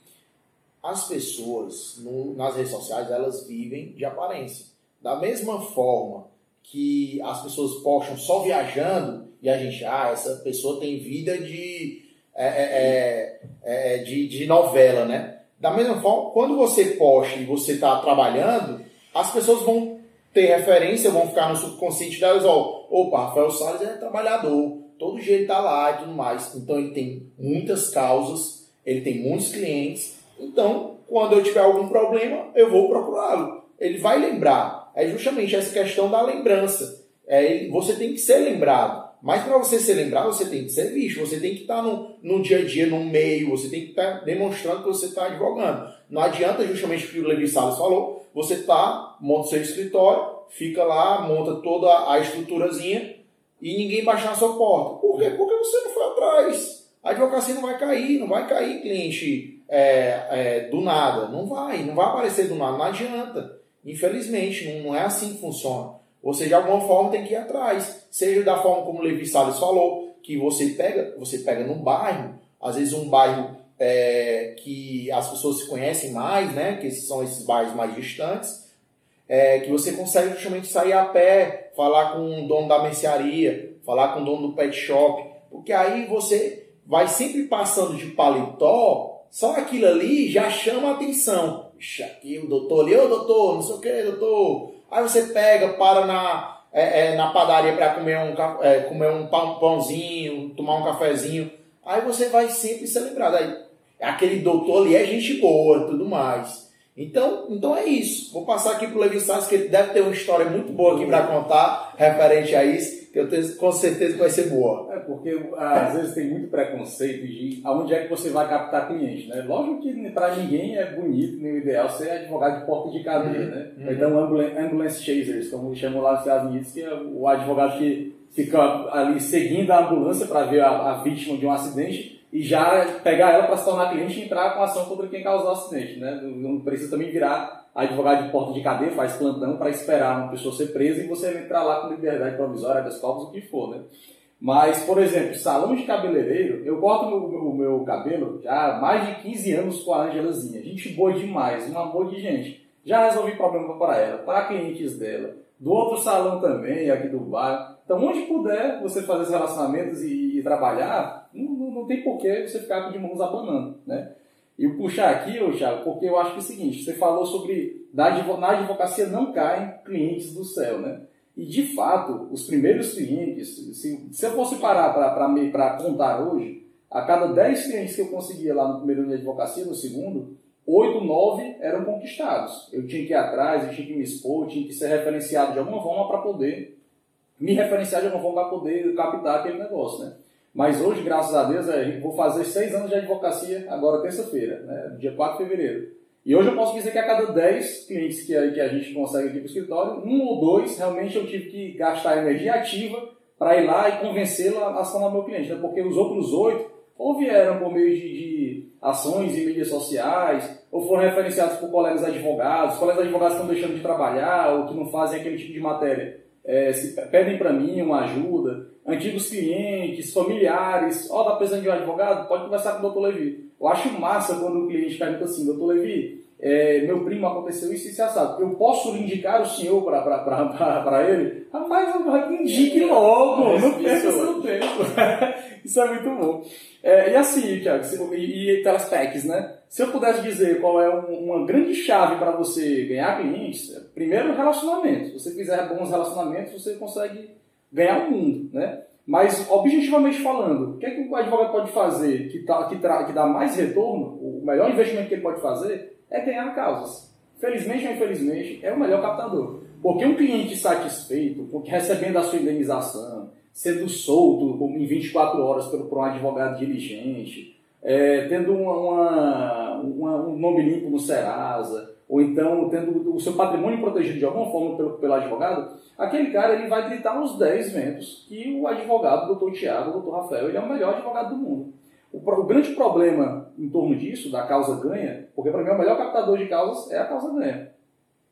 A: as pessoas no, nas redes sociais elas vivem de aparência. Da mesma forma que as pessoas postam só viajando e a gente, ah, essa pessoa tem vida de, é, é, é, é de, de novela, né? Da mesma forma, quando você posta e você está trabalhando, as pessoas vão ter referência, vão ficar no subconsciente delas, ó, opa, Rafael Salles é trabalhador, todo dia ele está lá e tudo mais. Então ele tem muitas causas, ele tem muitos clientes. Então, quando eu tiver algum problema, eu vou procurá-lo. Ele vai lembrar. É justamente essa questão da lembrança. É, você tem que ser lembrado. Mas para você ser lembrado, você tem que ser visto. Você tem que estar tá no, no dia a dia, no meio. Você tem que estar tá demonstrando que você está advogando. Não adianta justamente o que o Levi Salles falou. Você tá, monta seu escritório, fica lá, monta toda a estruturazinha e ninguém baixar na sua porta. Por quê? Porque você não foi atrás. A advocacia não vai cair, não vai cair cliente é, é, do nada. Não vai, não vai aparecer do nada, não adianta. Infelizmente, não, não é assim que funciona. Você de alguma forma tem que ir atrás. Seja da forma como o Levi Salles falou, que você pega, você pega num bairro, às vezes um bairro é, que as pessoas se conhecem mais, né? Que são esses bairros mais distantes, é, que você consegue justamente sair a pé, falar com o dono da mercearia, falar com o dono do pet shop, porque aí você vai sempre passando de paletó, só aquilo ali já chama a atenção. Ixi, aqui o doutor ali, ô doutor, não sei o que, doutor. Aí você pega, para na, é, é, na padaria para comer um, é, comer um pão, pãozinho, tomar um cafezinho. Aí você vai sempre ser lembrado. Aí, aquele doutor ali é gente boa tudo mais. Então, então é isso. Vou passar aqui para o Levi Salles, que ele deve ter uma história muito boa aqui para contar referente a isso, que eu tenho com certeza que vai ser boa.
C: É porque às vezes tem muito preconceito de aonde é que você vai captar cliente, né? Lógico que para ninguém é bonito, nem o ideal ser advogado de porta de cadeia, uhum. né? Uhum. Então, ambulance chasers, como chamam lá nos Estados Unidos, que é o advogado que fica ali seguindo a ambulância para ver a, a vítima de um acidente e já pegar ela para se tornar cliente e entrar com ação contra quem causou o acidente. Né? Não precisa também virar advogado de porta de cadeia, faz plantão para esperar uma pessoa ser presa e você entrar lá com liberdade provisória, das o que for. Né? Mas, por exemplo, salão de cabeleireiro, eu corto o meu, o meu cabelo já há mais de 15 anos com a Angelazinha. Gente boa demais, um amor de gente. Já resolvi problema para ela, para clientes dela, do outro salão também, aqui do bairro. Então, onde puder você fazer esses relacionamentos e, e trabalhar, não, não, tem porquê você ficar de mãos abanando, né? E eu puxar aqui, ô Thiago, porque eu acho que é o seguinte, você falou sobre na advocacia não caem clientes do céu, né? E de fato, os primeiros clientes, se, se eu fosse parar para contar hoje, a cada 10 clientes que eu conseguia lá no primeiro ano de advocacia, no segundo, 8, 9 eram conquistados. Eu tinha que ir atrás, eu tinha que me expor, eu tinha que ser referenciado de alguma forma para poder me referenciar de alguma forma para poder captar aquele negócio, né? Mas hoje, graças a Deus, é, vou fazer seis anos de advocacia agora terça-feira, né? dia 4 de fevereiro. E hoje eu posso dizer que a cada 10 clientes que a, que a gente consegue aqui para o escritório, um ou dois realmente eu tive que gastar energia ativa para ir lá e convencê-lo a se tornar meu cliente. Né? Porque os outros oito ou vieram por meio de, de ações em mídias sociais, ou foram referenciados por colegas advogados, colegas advogados que estão deixando de trabalhar ou que não fazem aquele tipo de matéria. É, se pedem para mim uma ajuda, antigos clientes, familiares, ó, oh, tá precisando de um advogado? Pode conversar com o doutor Levi. Eu acho massa quando o cliente pergunta assim, doutor Levi, é, meu primo aconteceu isso e isso assado. Eu posso indicar o senhor para ele? Rapaz, indique logo, é, não perca seu tempo. isso é muito bom. É, e assim, Thiago, e, e telespecs, né? Se eu pudesse dizer qual é um, uma grande chave para você ganhar clientes, primeiro relacionamento. Se você fizer bons relacionamentos, você consegue ganhar o mundo, né? Mas, objetivamente falando, o que, é que o advogado pode fazer que, tá, que, tra, que dá mais retorno, o melhor investimento que ele pode fazer, é ganhar causas. Felizmente ou infelizmente, é o melhor captador. Porque um cliente satisfeito, recebendo a sua indenização, sendo solto em 24 horas por, por um advogado diligente, é, tendo uma, uma, uma, um nome limpo no Serasa, ou então tendo o seu patrimônio protegido de alguma forma pelo, pelo advogado, aquele cara ele vai gritar nos 10 ventos que o advogado, doutor Tiago, doutor Rafael, ele é o melhor advogado do mundo. O, o, grande problema em torno disso, da causa ganha, porque para mim o melhor captador de causas é a causa ganha,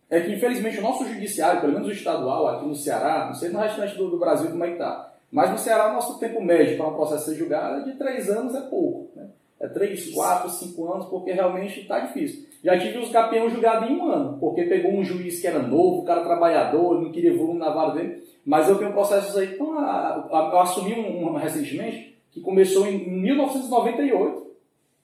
C: é que infelizmente o nosso judiciário, pelo menos o estadual aqui no Ceará, não sei no restante do, do Brasil como é que está, mas no Ceará o nosso tempo médio para um processo ser julgado é de 3 anos é pouco. Né? É 3, 4, 5 anos, porque realmente está difícil. Já tive os campeões julgados em um ano, porque pegou um juiz que era novo, o cara trabalhador, não queria volume na vara dele, mas eu tenho processos aí, então, eu assumi um, um recentemente, que começou em 1998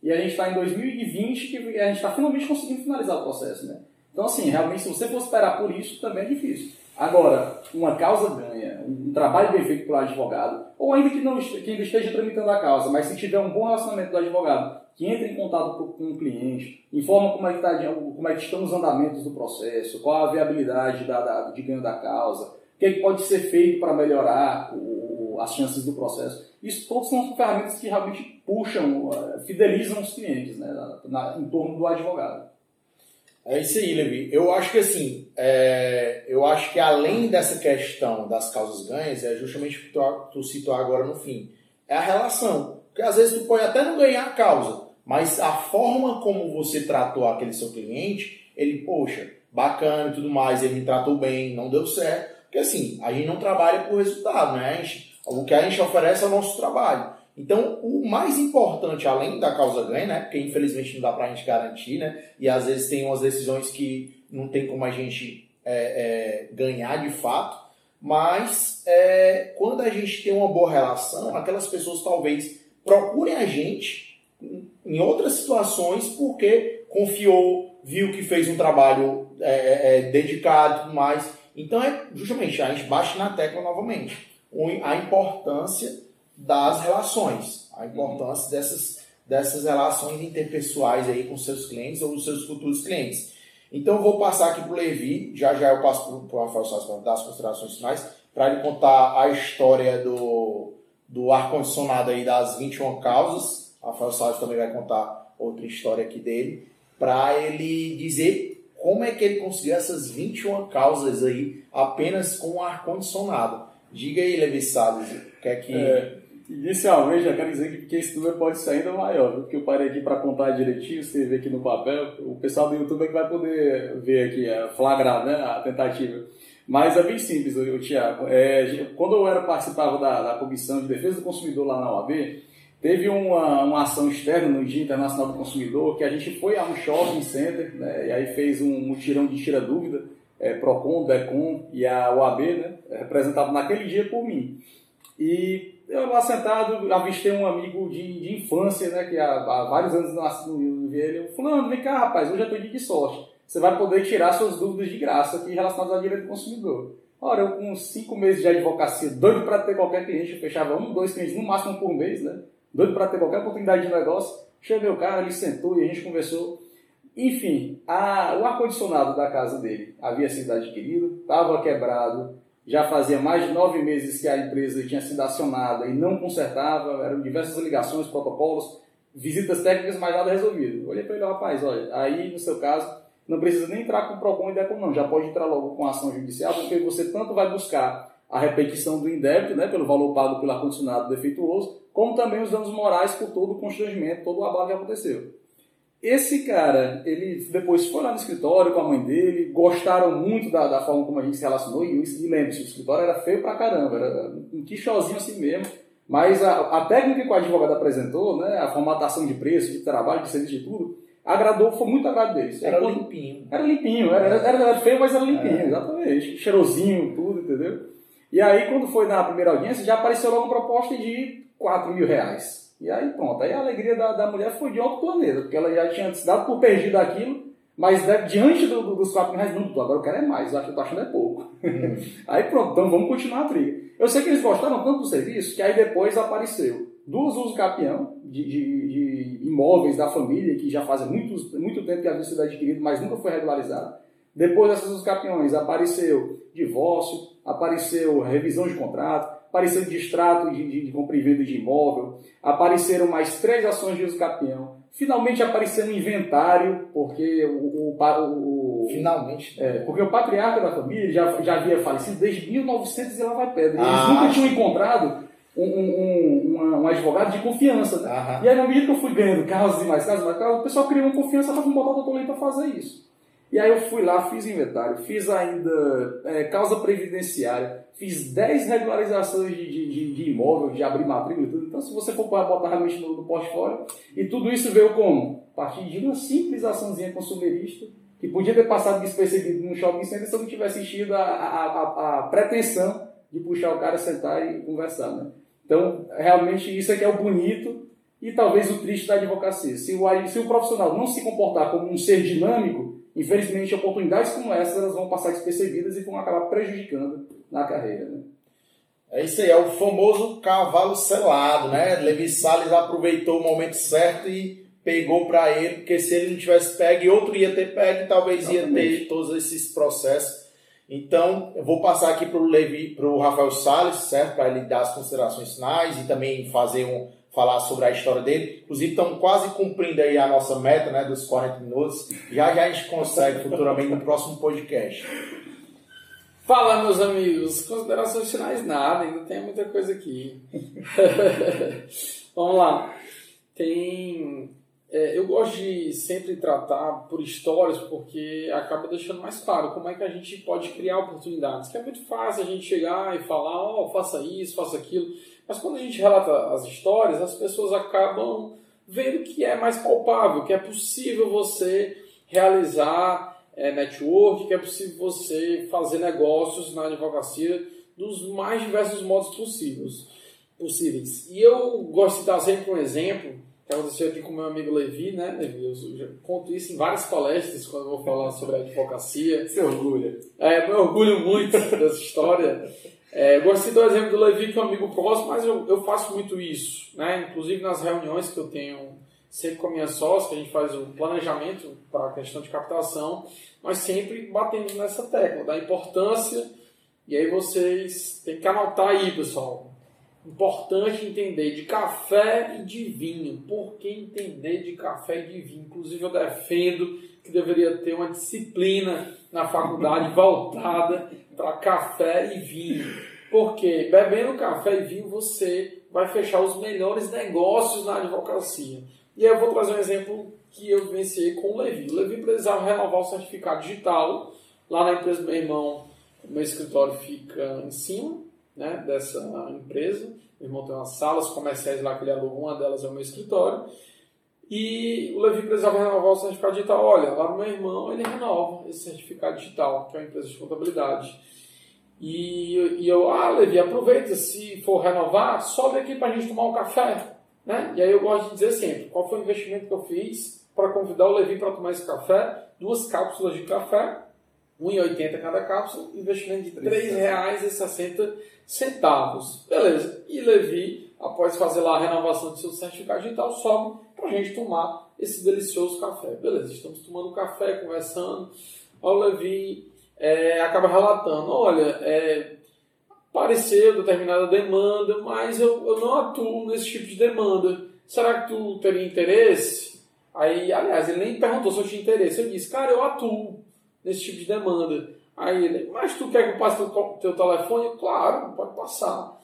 C: e a gente está em 2020 que a gente está finalmente conseguindo finalizar o processo, né? Então, assim, realmente, se você for esperar por isso, também é difícil. Agora, uma causa ganha, um trabalho bem feito pelo advogado, ou ainda que não que esteja tramitando a causa, mas se tiver um bom relacionamento do advogado, que entre em contato com o cliente, informa como é que, tá, como é que estão os andamentos do processo, qual a viabilidade da, da de ganho da causa, o que, é que pode ser feito para melhorar o, as chances do processo. Isso todos são ferramentas que realmente puxam, eh, fidelizam os clientes né, na, em torno do advogado.
A: É isso aí, Levi. Eu acho que assim, é, eu acho que além dessa questão das causas ganhas, é justamente o que tu, tu citou agora no fim, é a relação. Porque às vezes tu pode até não ganhar a causa, mas a forma como você tratou aquele seu cliente, ele, poxa, bacana e tudo mais, ele me tratou bem, não deu certo. Porque assim, a gente não trabalha por resultado, né? Gente, o que a gente oferece é o nosso trabalho. Então, o mais importante, além da causa ganha, né? Porque infelizmente não dá pra gente garantir, né? E às vezes tem umas decisões que não tem como a gente é, é, ganhar de fato. Mas é, quando a gente tem uma boa relação, aquelas pessoas talvez procurem a gente em outras situações porque confiou, viu que fez um trabalho é, é, é, dedicado e tudo mais. Então é justamente, a gente bate na tecla novamente. A importância das relações, a importância dessas, dessas relações interpessoais aí com seus clientes ou os seus futuros clientes. Então, eu vou passar aqui para o Levi, já já eu passo para o Rafael Salles para dar as considerações finais, para ele contar a história do, do ar-condicionado aí das 21 causas. Rafael Salles também vai contar outra história aqui dele, para ele dizer como é que ele conseguiu essas 21 causas aí apenas com ar-condicionado. Diga aí, Levi Salles, o que é que... É
C: Inicialmente, já quero dizer que, esse número pode ser ainda maior, porque eu parei aqui para contar direitinho, escrever aqui no papel. O pessoal do YouTube é que vai poder ver aqui, é, flagrar né, a tentativa. Mas é bem simples, o Tiago. É, quando eu era, participava da, da Comissão de Defesa do Consumidor lá na OAB, teve uma, uma ação externa no Dia Internacional do Consumidor que a gente foi a um shopping center né, e aí fez um mutirão de tira-dúvida é, PROCON, DECON e a OAB, né, representado naquele dia por mim. E eu lá sentado, avistei um amigo de, de infância, né, que há, há vários anos nasci no Rio Ele, eu falando, vem cá rapaz, hoje eu estou de sorte. Você vai poder tirar suas dúvidas de graça aqui relacionadas ao direito do consumidor. Ora, eu com cinco meses de advocacia, doido para ter qualquer cliente, eu fechava um, dois clientes no máximo por mês, né? Doido para ter qualquer oportunidade de negócio. Cheguei o cara, ele sentou e a gente conversou. Enfim, a, o ar-condicionado da casa dele havia sido adquirido, estava quebrado, já fazia mais de nove meses que a empresa tinha sido acionada e não consertava, eram diversas ligações, protocolos, visitas técnicas, mas nada resolvido. olhei para ele, rapaz, olha, aí no seu caso, não precisa nem entrar com o PROCON e DECON não, já pode entrar logo com a ação judicial, porque você tanto vai buscar a repetição do indébito, né, pelo valor pago pelo ar-condicionado defeituoso, como também os danos morais por todo o constrangimento, todo o abalo que aconteceu. Esse cara, ele depois foi lá no escritório com a mãe dele, gostaram muito da, da forma como a gente se relacionou, e, e lembre-se, o escritório era feio pra caramba, era um quichozinho assim mesmo, mas a, a técnica que o advogado apresentou, né, a formatação de preço, de trabalho, de serviço, de tudo, agradou, foi muito agrado deles.
A: Era limpinho.
C: Era limpinho, era, era, era, feio, mas era limpinho, é. exatamente. Cheirosinho, tudo, entendeu? E aí, quando foi na primeira audiência, já apareceu logo uma proposta de 4 mil reais. E aí pronto, aí a alegria da, da mulher foi de outro planeta, porque ela já tinha se dado por perdido aquilo, mas né, diante do, do, dos 4 mil reais, não, agora eu quero é mais, eu acho que eu tô achando é pouco. Hum. aí pronto, então vamos continuar a trilha. Eu sei que eles gostaram tanto do serviço que aí depois apareceu duas uso capião de, de, de, imóveis da família que já fazem muito, muito tempo que havia sido adquirido, mas nunca foi regularizado. Depois dessas usos capiões apareceu divórcio, apareceu revisão de contrato, apareceu distrato de, de, de compra e venda de imóvel, apareceram mais três ações de uso capião, finalmente apareceu um inventário, porque o, o, o
A: finalmente
C: é, porque o patriarca da família já, já havia falecido desde 1900 e lá vai pedra. Eles ah, nunca tinham encontrado um, um, um, um, advogado de confiança. Né? E aí, na medida que eu fui ganhando casos e mais casos e mais casos, o pessoal criou uma confiança para botar o doutor Leite para fazer isso. E aí eu fui lá, fiz inventário, fiz ainda é, causa previdenciária, fiz 10 regularizações de, de, de, imóvel, de abrir matrícula e tudo. Então, se você for botar realmente no, no portfólio, e tudo isso veio como? A partir de uma simples açãozinha consumerista, que podia ter passado despercebido no shopping center se eu não tivesse enchido a, a, a, a pretensão de puxar o cara, sentar e conversar. Né? Então, realmente, isso é que é o bonito e talvez o triste da advocacia. Se o, se o profissional não se comportar como um ser dinâmico, infelizmente, oportunidades como essas elas vão passar despercebidas e vão acabar prejudicando na carreira. Né?
A: É isso aí, é o famoso cavalo selado, né? Levi Salles aproveitou o momento certo e pegou para ele, porque se ele não tivesse pego, outro ia ter pego, talvez Exatamente. ia ter todos esses processos. Então, eu vou passar aqui para o Levi, para o Rafael Salles, certo? Para ele dar as considerações finais e também fazer um falar sobre a história dele. Inclusive, estamos quase cumprindo aí a nossa meta, né, dos 40 minutos. Já já a gente consegue futuramente no próximo podcast.
B: Fala, meus amigos. Considerações finais nada, ainda tem muita coisa aqui. Vamos lá. Tem é, eu gosto de sempre tratar por histórias porque acaba deixando mais claro como é que a gente pode criar oportunidades. Que é muito fácil a gente chegar e falar, ó, oh, faça isso, faça aquilo. Mas quando a gente relata as histórias, as pessoas acabam vendo que é mais palpável, que é possível você realizar é, network, que é possível você fazer negócios na advocacia dos mais diversos modos possíveis. possíveis. E eu gosto de dar sempre um exemplo que aconteceu aqui com meu amigo Levi, né, Levi? Eu já conto isso em várias palestras quando eu vou falar sobre a advocacia.
C: Você orgulha?
B: É, eu orgulho muito dessa história. É, gostei do exemplo do Levi, que é um amigo próximo, mas eu, eu faço muito isso, né? Inclusive nas reuniões que eu tenho sempre com a minha sócia, que a gente faz o planejamento para a questão de captação, mas sempre batendo nessa tecla da importância. E aí vocês têm que anotar aí, pessoal Importante entender de café e de vinho. Por que entender de café e de vinho? Inclusive, eu defendo que deveria ter uma disciplina na faculdade voltada para café e vinho. Porque bebendo café e vinho você vai fechar os melhores negócios na advocacia. E aí eu vou trazer um exemplo que eu vivenciei com o Levi. O Levi precisava renovar o certificado digital. Lá na empresa do meu irmão, meu escritório fica em cima né, dessa empresa. Meu irmão tem umas salas comerciais lá que ele alugou, uma delas é o meu escritório. E o Levi precisava renovar o certificado digital. Olha, lá no meu irmão ele renova esse certificado digital, que é uma empresa de contabilidade. E, e eu, ah, Levi, aproveita, se for renovar, sobe aqui para a gente tomar um café. Né? E aí eu gosto de dizer sempre, qual foi o investimento que eu fiz para convidar o Levi para tomar esse café? Duas cápsulas de café, 1,80 cada cápsula, investimento de R$ 3,60. Beleza. E Levi, após fazer lá a renovação do seu certificado digital, sobe para a gente tomar esse delicioso café. Beleza, estamos tomando café, conversando. O Levi é, acaba relatando, olha, é, determinada demanda, mas eu, eu não atuo nesse tipo de demanda. Será que tu teria interesse? Aí, aliás, ele nem perguntou se eu tinha interesse. Eu disse, cara, eu atuo nesse tipo de demanda. Aí ele, mas tu quer que eu passe teu, teu telefone? Claro, pode passar.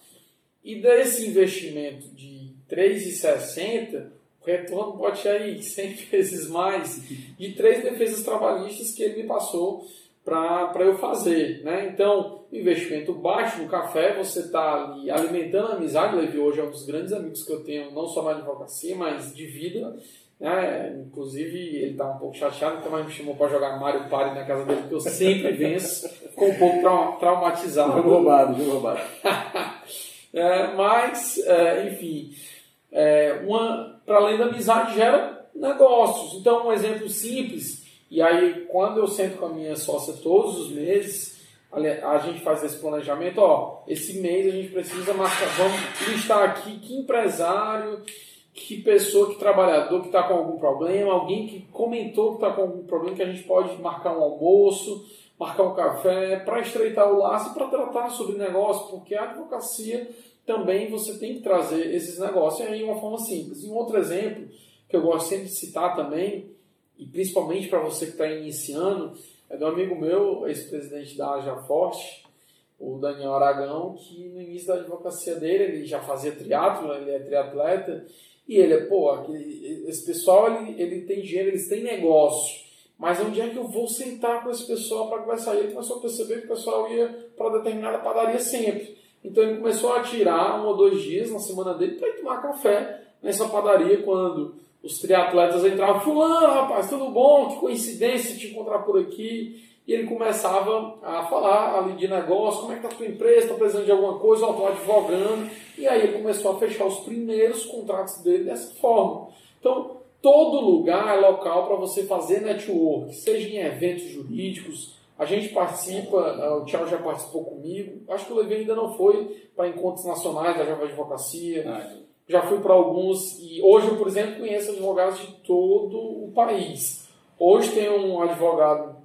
B: E desse investimento de 3,60, o retorno pode ser aí 100 vezes mais de três defesas trabalhistas que ele me passou para eu fazer. Né? Então, investimento baixo no café, você está ali alimentando a amizade. Levi hoje é um dos grandes amigos que eu tenho, não só na advocacia, mas de vida. Né? Inclusive, ele está um pouco chateado, então me chamou para jogar Mario Party na casa dele, que eu sempre venço. Ficou um pouco trau traumatizado.
C: Jogo roubado, jogo roubado.
B: é, mas, é, enfim, é, para além da amizade, gera negócios. Então, um exemplo simples, e aí quando eu sento com a minha sócia todos os meses, a gente faz esse planejamento, ó, esse mês a gente precisa marcar, vamos listar aqui que empresário que pessoa, que trabalhador que está com algum problema, alguém que comentou que está com algum problema, que a gente pode marcar um almoço, marcar um café, para estreitar o laço e para tratar sobre negócio, porque a advocacia também você tem que trazer esses negócios aí de uma forma simples. E um outro exemplo que eu gosto sempre de citar também, e principalmente para você que está iniciando, é do amigo meu, ex-presidente da Aja Forte, o Daniel Aragão, que no início da advocacia dele, ele já fazia triatlo, ele é triatleta, e ele é, pô, esse pessoal ele, ele tem dinheiro, eles têm negócio. Mas onde é que eu vou sentar com esse pessoal para conversar? E ele começou a perceber que o pessoal ia para determinada padaria sempre. Então ele começou a tirar um ou dois dias na semana dele para ir tomar café nessa padaria quando os triatletas entravam. Fulano, rapaz, tudo bom? Que coincidência te encontrar por aqui. E ele começava a falar ali de negócio, como é que está a tua empresa, está precisando de alguma coisa, estou advogando. E aí ele começou a fechar os primeiros contratos dele dessa forma. Então, todo lugar é local para você fazer network, seja em eventos jurídicos. A gente participa, eh, o Thiago já participou comigo. Acho que o Levi ainda não foi para encontros nacionais da Java Advocacia. Ah, já fui para alguns e hoje eu, por exemplo, conheço advogados de todo o país. Hoje tem um advogado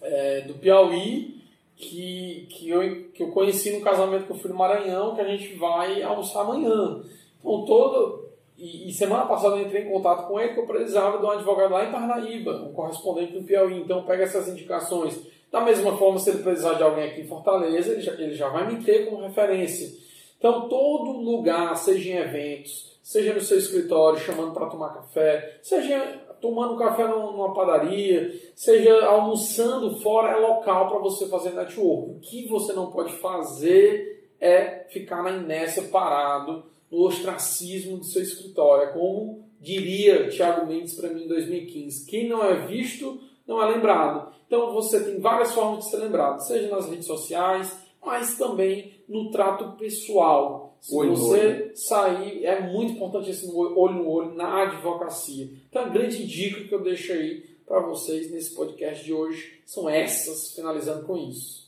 B: é, do Piauí que, que, eu, que eu conheci no casamento que eu fui no Maranhão, que a gente vai almoçar amanhã. Então, todo. E, e semana passada eu entrei em contato com ele que eu precisava de um advogado lá em Parnaíba, um correspondente do Piauí. Então, pega essas indicações. Da mesma forma, se ele precisar de alguém aqui em Fortaleza, ele já, ele já vai me ter como referência. Então, todo lugar, seja em eventos, seja no seu escritório, chamando para tomar café, seja tomando café numa padaria, seja almoçando fora, é local para você fazer network. O que você não pode fazer é ficar na inércia parado, no ostracismo do seu escritório. É como diria Tiago Mendes para mim em 2015: quem não é visto não é lembrado. Então você tem várias formas de ser lembrado, seja nas redes sociais, mas também no trato pessoal. Se olho você olho. sair, é muito importante esse olho no olho na advocacia. Então, a grande dica que eu deixo aí para vocês nesse podcast de hoje são essas, finalizando com isso.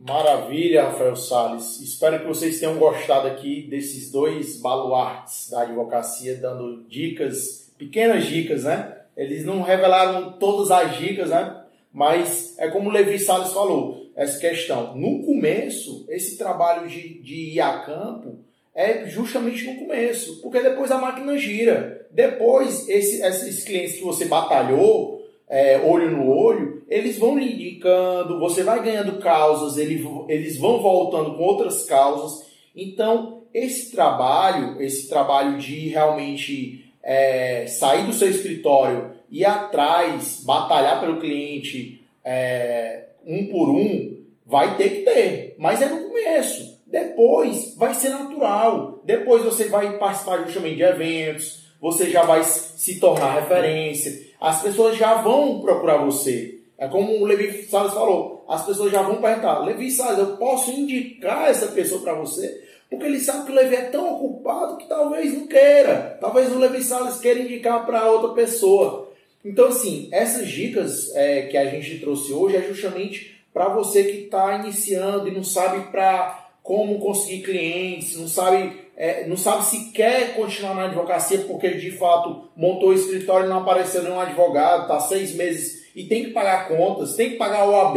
A: Maravilha, Rafael Sales. Espero que vocês tenham gostado aqui desses dois baluartes da advocacia, dando dicas, pequenas dicas, né? Eles não revelaram todas as dicas, né? Mas é como o Levi Salles falou, essa questão. No começo, esse trabalho de, de ir a campo é justamente no começo, porque depois a máquina gira. Depois, esse, esses clientes que você batalhou, é, olho no olho, eles vão lhe indicando, você vai ganhando causas, eles, vão voltando com outras causas. Então, esse trabalho, esse trabalho de realmente é, sair do seu escritório, ir atrás, batalhar pelo cliente, é, um por um, vai ter que ter, mas é no começo. Depois vai ser natural. Depois você vai participar justamente de eventos, você já vai se tornar referência, as pessoas já vão procurar você. É como o Levi Salles falou, as pessoas já vão perguntar, Levi Salles, eu posso indicar essa pessoa para você? Porque ele sabe que o Levi é tão ocupado que talvez não queira. Talvez o Levi Salles queira indicar para outra pessoa. Então, assim, essas dicas é, que a gente trouxe hoje é justamente para você que está iniciando e não sabe para como conseguir clientes, não sabe, é, não sabe se quer continuar na advocacia porque de fato montou o escritório e não apareceu nenhum advogado, está seis meses e tem que pagar contas, tem que pagar OAB,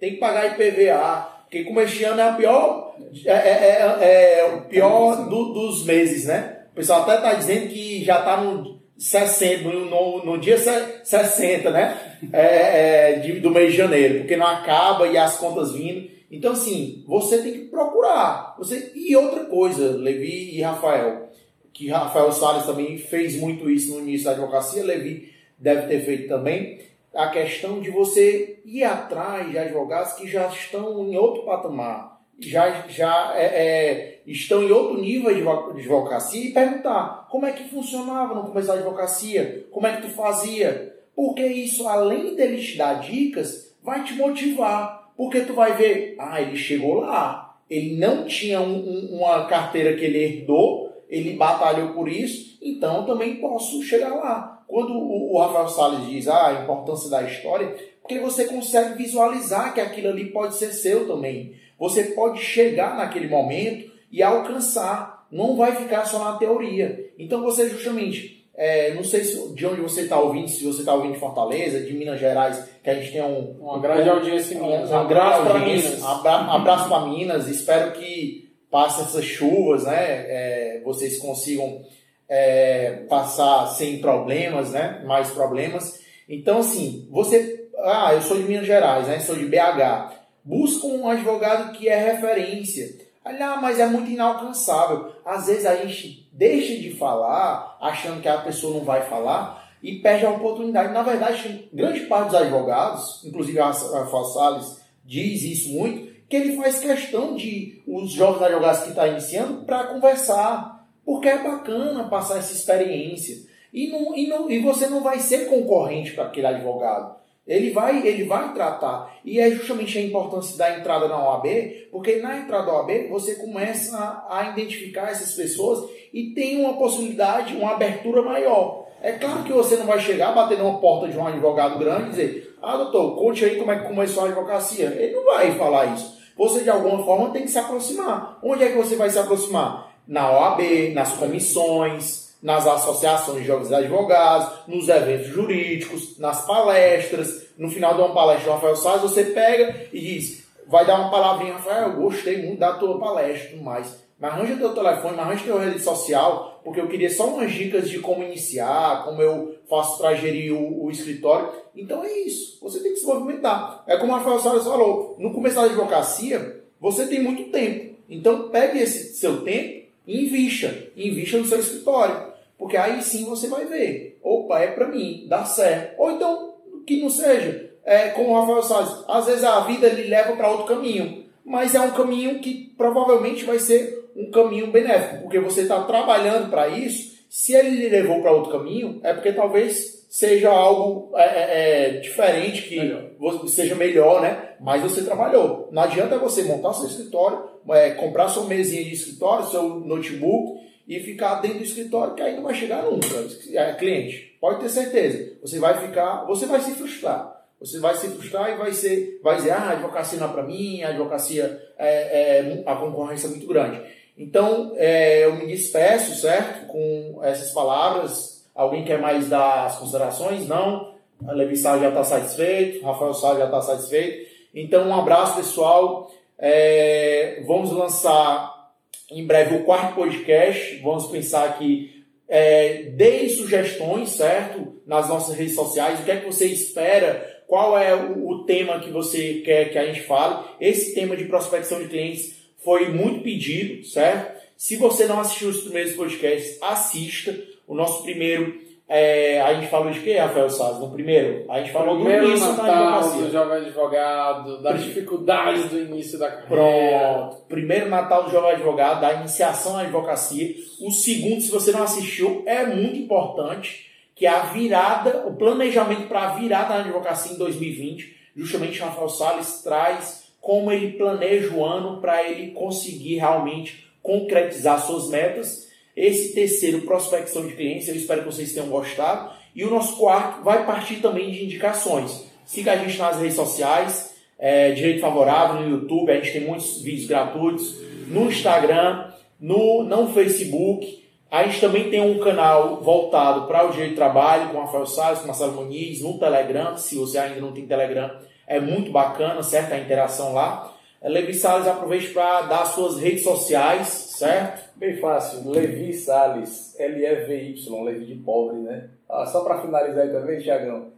A: tem que pagar IPVA, porque como este ano é o pior, é, é, é, é o pior do, dos meses, né? O pessoal até está dizendo que já está no 60, no, no dia 60, né? É, é, de, do mês de janeiro, porque não acaba e as contas vindo. Então, assim, você tem que procurar. Você... E outra coisa, Levi e Rafael, que Rafael Salles também fez muito isso no início da advocacia, Levi deve ter feito também, a questão de você ir atrás de advogados que já estão em outro patamar, já, já é, é, estão em outro nível de advocacia e perguntar como é que funcionava no começo da advocacia, como é que tu fazia, porque isso, além dele te dar dicas, vai te motivar, porque tu vai ver, ah, ele chegou lá, ele não tinha um, um, uma carteira que ele herdou, ele batalhou por isso, então também posso chegar lá. Quando o, Rafael Salles diz ah, a importância da história, porque você consegue visualizar que aquilo ali pode ser seu também. Você pode chegar naquele momento e alcançar. Não vai ficar só na teoria. Então você justamente, é, não sei se, de onde você está ouvindo, se você está ouvindo de Fortaleza, de Minas Gerais, que a gente tem um,
B: uma grande um, audiência em Minas.
A: Um, um abraço para Minas. Abra, abraço para Minas. Espero que passe essas chuvas, né? É, vocês consigam é, passar sem problemas, né? Mais problemas. Então, assim, você. Ah, eu sou de Minas Gerais, né? Sou de BH. Busca um advogado que é referência. Ah, mas é muito inalcançável. Às vezes a gente deixa de falar, achando que a pessoa não vai falar, e perde a oportunidade. Na verdade, grande parte dos advogados, inclusive a Rafael diz isso muito, que ele faz questão de os jovens advogados que estão tá iniciando para conversar, porque é bacana passar essa experiência. E, não, e, não, e você não vai ser concorrente para aquele advogado. Ele vai, ele vai tratar. E é justamente a importância da entrada na OAB, porque na entrada da OAB você começa a, a identificar essas pessoas e tem uma possibilidade, uma abertura maior. É claro que você não vai chegar, bater numa porta de um advogado grande e dizer: Ah, doutor, conte aí como é que começou a advocacia. Ele não vai falar isso. Você, de alguma forma, tem que se aproximar. Onde é que você vai se aproximar? Na OAB, nas comissões, nas associações de de advogados, nos eventos jurídicos, nas palestras. No final de uma palestra do Rafael Salles, você pega e diz, vai dar uma palavrinha, Rafael, eu gostei muito da tua palestra tudo mais. Mas arranja teu telefone, mas arranja tua rede social, porque eu queria só umas dicas de como iniciar, como eu faço para gerir o, o, escritório. Então é isso, você tem que se movimentar. É como o Rafael Salles falou, no começo da advocacia, você tem muito tempo. Então pegue esse seu tempo invista, invista no seu escritório, porque aí sim você vai ver, opa, é para mim, dá certo. Ou então, que não seja, é, como o Rafael Salles, às vezes a vida lhe leva para outro caminho, mas é um caminho que provavelmente vai ser um caminho benéfico, porque você está trabalhando para isso. Se ele lhe levou para outro caminho, é porque talvez seja algo é, é, é diferente, que melhor. seja melhor, né? Mas você trabalhou. Não adianta você montar seu escritório, é, comprar sua mesinha de escritório, seu notebook e ficar dentro do escritório que aí não vai chegar nunca. É, cliente, pode ter certeza. Você vai ficar, você vai se frustrar. Você vai se frustrar e vai ser, vai dizer, ah, a advocacia não é para mim, a advocacia é, é, a concorrência é muito grande. Então, é, eu me despeço, certo? Com essas palavras. Alguém quer mais dar as considerações? Não. A Levi Sá já está satisfeito, Rafael Sá já está satisfeito. Então, um abraço, pessoal. É, vamos lançar em breve o quarto podcast. Vamos pensar aqui. É, deem sugestões, certo? Nas nossas redes sociais. O que é que você espera? Qual é o, o tema que você quer que a gente fale? Esse tema de prospecção de clientes foi muito pedido, certo? Se você não assistiu os primeiros podcasts, assista. O nosso primeiro é, a gente falou de quê, Rafael Salles? No primeiro? A gente falou
B: Primeiro
A: do início da
B: Natal,
A: advocacia.
B: do jovem advogado, das dificuldades do início da carreira.
A: Pronto. Primeiro Natal do Jovem Advogado, da iniciação à advocacia. O segundo, se você não assistiu, é muito importante, que é a virada, o planejamento para a virada na advocacia em 2020. Justamente Rafael Salles traz como ele planeja o ano para ele conseguir realmente concretizar suas metas. Esse terceiro, prospecção de clientes, eu espero que vocês tenham gostado. E o nosso quarto vai partir também de indicações. Siga a gente nas redes sociais, é, Direito Favorável, no YouTube, a gente tem muitos vídeos gratuitos, no Instagram, no, no Facebook. A gente também tem um canal voltado para o direito de trabalho, com o Rafael Salles, com o Marcelo Muniz, no Telegram, se você ainda não tem Telegram, é muito bacana, certo? A interação lá. Levi Salles, aproveite para dar suas redes sociais, certo?
C: Bem fácil, Levi Salles, L-E-V-Y, Levi de pobre, né? Ah, só para finalizar aí também, Tiagão,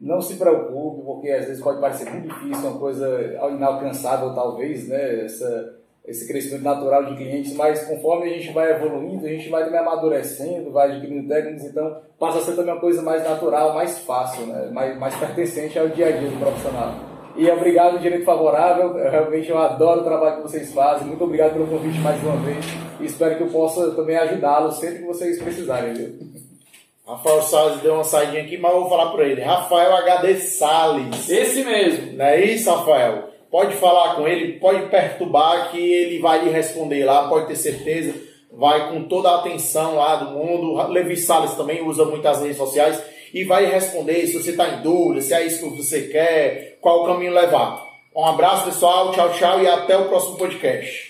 C: não se preocupe, porque às vezes pode parecer muito difícil, uma coisa inalcançável talvez, né? Essa, esse crescimento natural de clientes, mas conforme a gente vai evoluindo, a gente vai também amadurecendo, vai adquirindo técnicas, então passa a ser também uma coisa mais natural, mais fácil, né? mais, mais pertencente ao dia a dia do profissional. E obrigado, Direito Favorável. Eu, realmente eu adoro o trabalho que vocês fazem. Muito obrigado pelo convite mais uma vez. E espero que eu possa também ajudá-los sempre que vocês precisarem, viu?
A: Rafael Salles deu uma saidinha aqui, mas eu vou falar para ele. Rafael HD Salles.
B: Esse mesmo.
A: Não é isso, Rafael? Pode falar com ele, pode perturbar que ele vai lhe responder lá, pode ter certeza. Vai com toda a atenção lá do mundo. Levi Salles também usa muitas redes sociais e vai responder se você está em dúvida, se é isso que você quer, qual o caminho levar. Um abraço, pessoal. Tchau, tchau e até o próximo podcast.